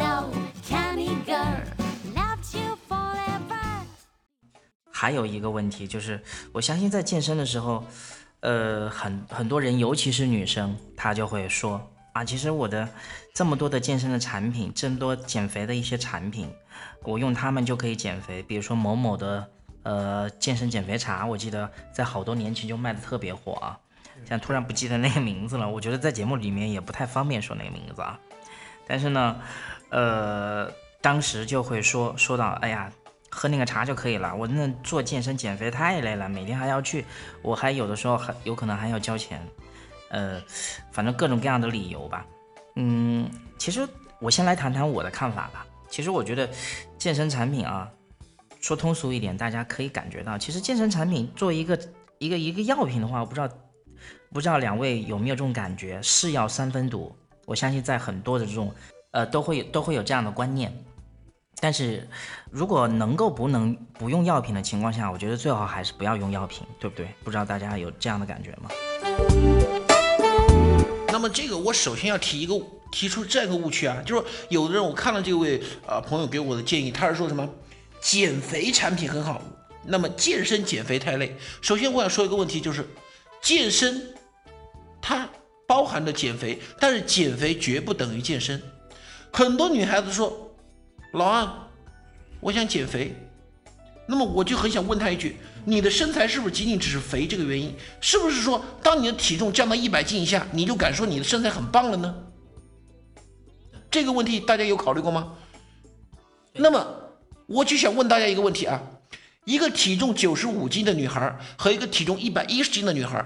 No can i go left you forever 还有一个问题就是，我相信在健身的时候，呃，很很多人，尤其是女生，她就会说啊，其实我的这么多的健身的产品，这么多减肥的一些产品，我用它们就可以减肥。比如说某某的呃健身减肥茶，我记得在好多年前就卖的特别火啊，现在突然不记得那个名字了。我觉得在节目里面也不太方便说那个名字啊，但是呢，呃，当时就会说说到，哎呀。喝那个茶就可以了。我那做健身减肥太累了，每天还要去，我还有的时候还有可能还要交钱，呃，反正各种各样的理由吧。嗯，其实我先来谈谈我的看法吧。其实我觉得健身产品啊，说通俗一点，大家可以感觉到，其实健身产品作为一个一个一个药品的话，我不知道不知道两位有没有这种感觉？是药三分毒，我相信在很多的这种呃都会都会有这样的观念。但是，如果能够不能不用药品的情况下，我觉得最好还是不要用药品，对不对？不知道大家有这样的感觉吗？那么这个我首先要提一个提出这个误区啊，就是有的人我看了这位啊朋友给我的建议，他是说什么减肥产品很好，那么健身减肥太累。首先我想说一个问题，就是健身它包含着减肥，但是减肥绝不等于健身。很多女孩子说。老安，我想减肥，那么我就很想问她一句：你的身材是不是仅仅只是肥这个原因？是不是说当你的体重降到一百斤以下，你就敢说你的身材很棒了呢？这个问题大家有考虑过吗？那么我就想问大家一个问题啊：一个体重九十五斤的女孩和一个体重一百一十斤的女孩，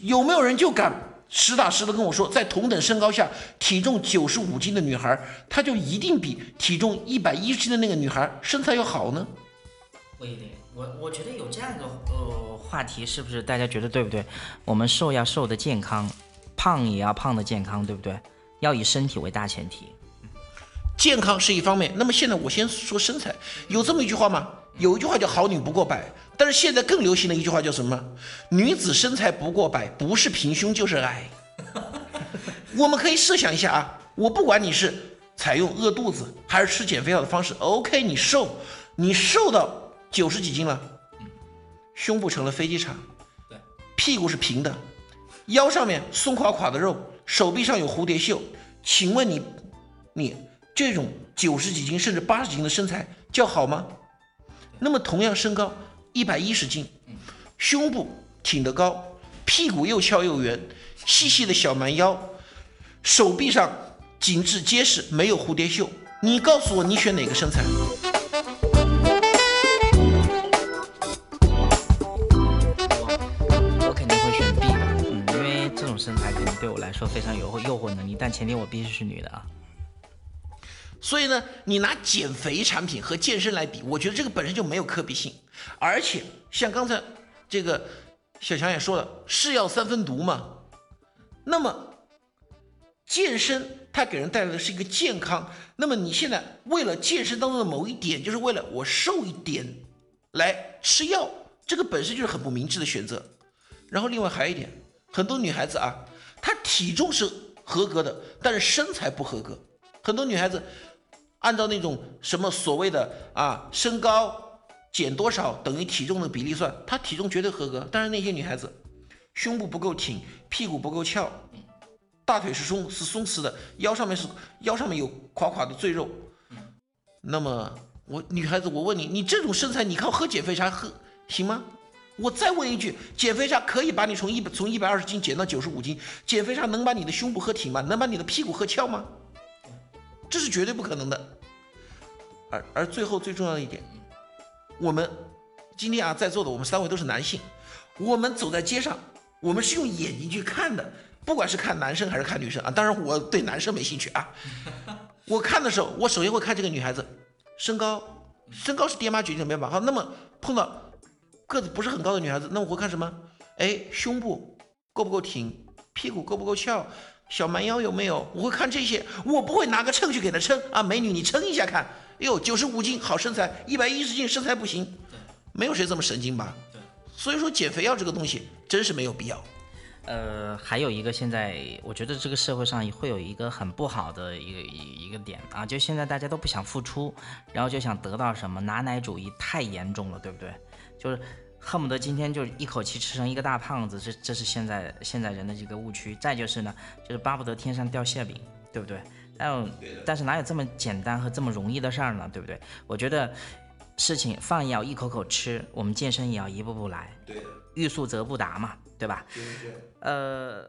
有没有人就敢？实打实的跟我说，在同等身高下，体重九十五斤的女孩，她就一定比体重一百一十斤的那个女孩身材要好呢？不一定，我我觉得有这样一个呃话题，是不是大家觉得对不对？我们瘦要瘦的健康，胖也要胖的健康，对不对？要以身体为大前提。健康是一方面，那么现在我先说身材，有这么一句话吗？有一句话叫“好女不过百”，但是现在更流行的一句话叫什么？女子身材不过百，不是平胸就是矮。我们可以设想一下啊，我不管你是采用饿肚子还是吃减肥药的方式，OK，你瘦，你瘦到九十几斤了，胸部成了飞机场，对，屁股是平的，腰上面松垮垮的肉，手臂上有蝴蝶袖，请问你，你？这种九十几斤甚至八十斤的身材叫好吗？那么同样身高一百一十斤，胸部挺得高，屁股又翘又圆，细细的小蛮腰，手臂上紧致结实，没有蝴蝶袖。你告诉我，你选哪个身材？我肯定会选 B 的，嗯，因为这种身材肯定对我来说非常有诱惑能力，但前提我必须是女的啊。所以呢，你拿减肥产品和健身来比，我觉得这个本身就没有可比性。而且像刚才这个小强也说了，是药三分毒嘛。那么健身它给人带来的是一个健康。那么你现在为了健身当中的某一点，就是为了我瘦一点来吃药，这个本身就是很不明智的选择。然后另外还有一点，很多女孩子啊，她体重是合格的，但是身材不合格。很多女孩子。按照那种什么所谓的啊身高减多少等于体重的比例算，她体重绝对合格。但是那些女孩子胸部不够挺，屁股不够翘，大腿是松是松弛的，腰上面是腰上面有垮垮的赘肉。那么我女孩子，我问你，你这种身材，你靠喝减肥茶喝行吗？我再问一句，减肥茶可以把你从一百从一百二十斤减到九十五斤？减肥茶能把你的胸部喝挺吗？能把你的屁股喝翘吗？这是绝对不可能的，而而最后最重要的一点，我们今天啊在座的我们三位都是男性，我们走在街上，我们是用眼睛去看的，不管是看男生还是看女生啊，当然我对男生没兴趣啊，我看的时候，我首先会看这个女孩子身高，身高是爹妈决定的，没办法。好，那么碰到个子不是很高的女孩子，那我会看什么？哎，胸部够不够挺，屁股够不够翘，小蛮腰有没有？我会看这些，我不会拿个秤去给她称。啊，美女你称一下看，哎呦，九十五斤好身材，一百一十斤身材不行，没有谁这么神经吧？对，所以说减肥药这个东西真是没有必要。呃，还有一个，现在我觉得这个社会上会有一个很不好的一个一一个点。啊，就现在大家都不想付出，然后就想得到什么，拿奶主义太严重了，对不对？就是恨不得今天就一口气吃成一个大胖子，这这是现在现在人的这个误区。再就是呢，就是巴不得天上掉馅饼，对不对？但但是哪有这么简单和这么容易的事儿呢？对不对？我觉得事情饭也要一口口吃，我们健身也要一步步来，欲速则不达嘛，对吧？呃，